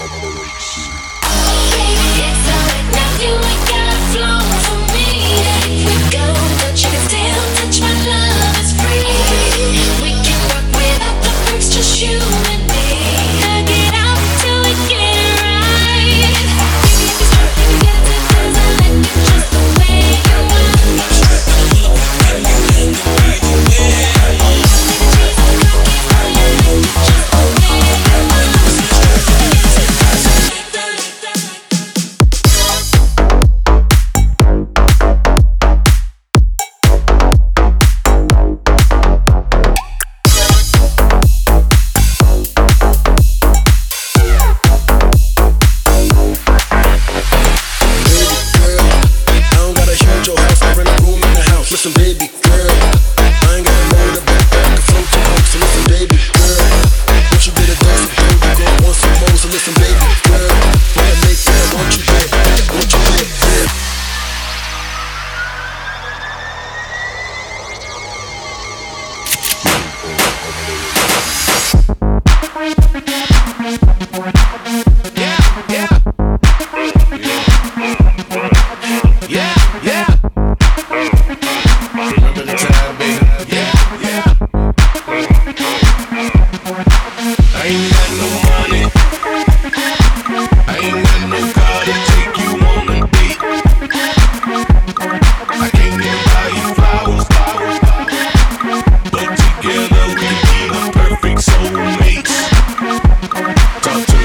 on the lake. yeah, yeah. Remember the time, baby. Yeah, yeah. I ain't got no money. I ain't got no car to take you on a date. I can't you flowers, flowers, flowers. But together we be the perfect soulmates. Talk to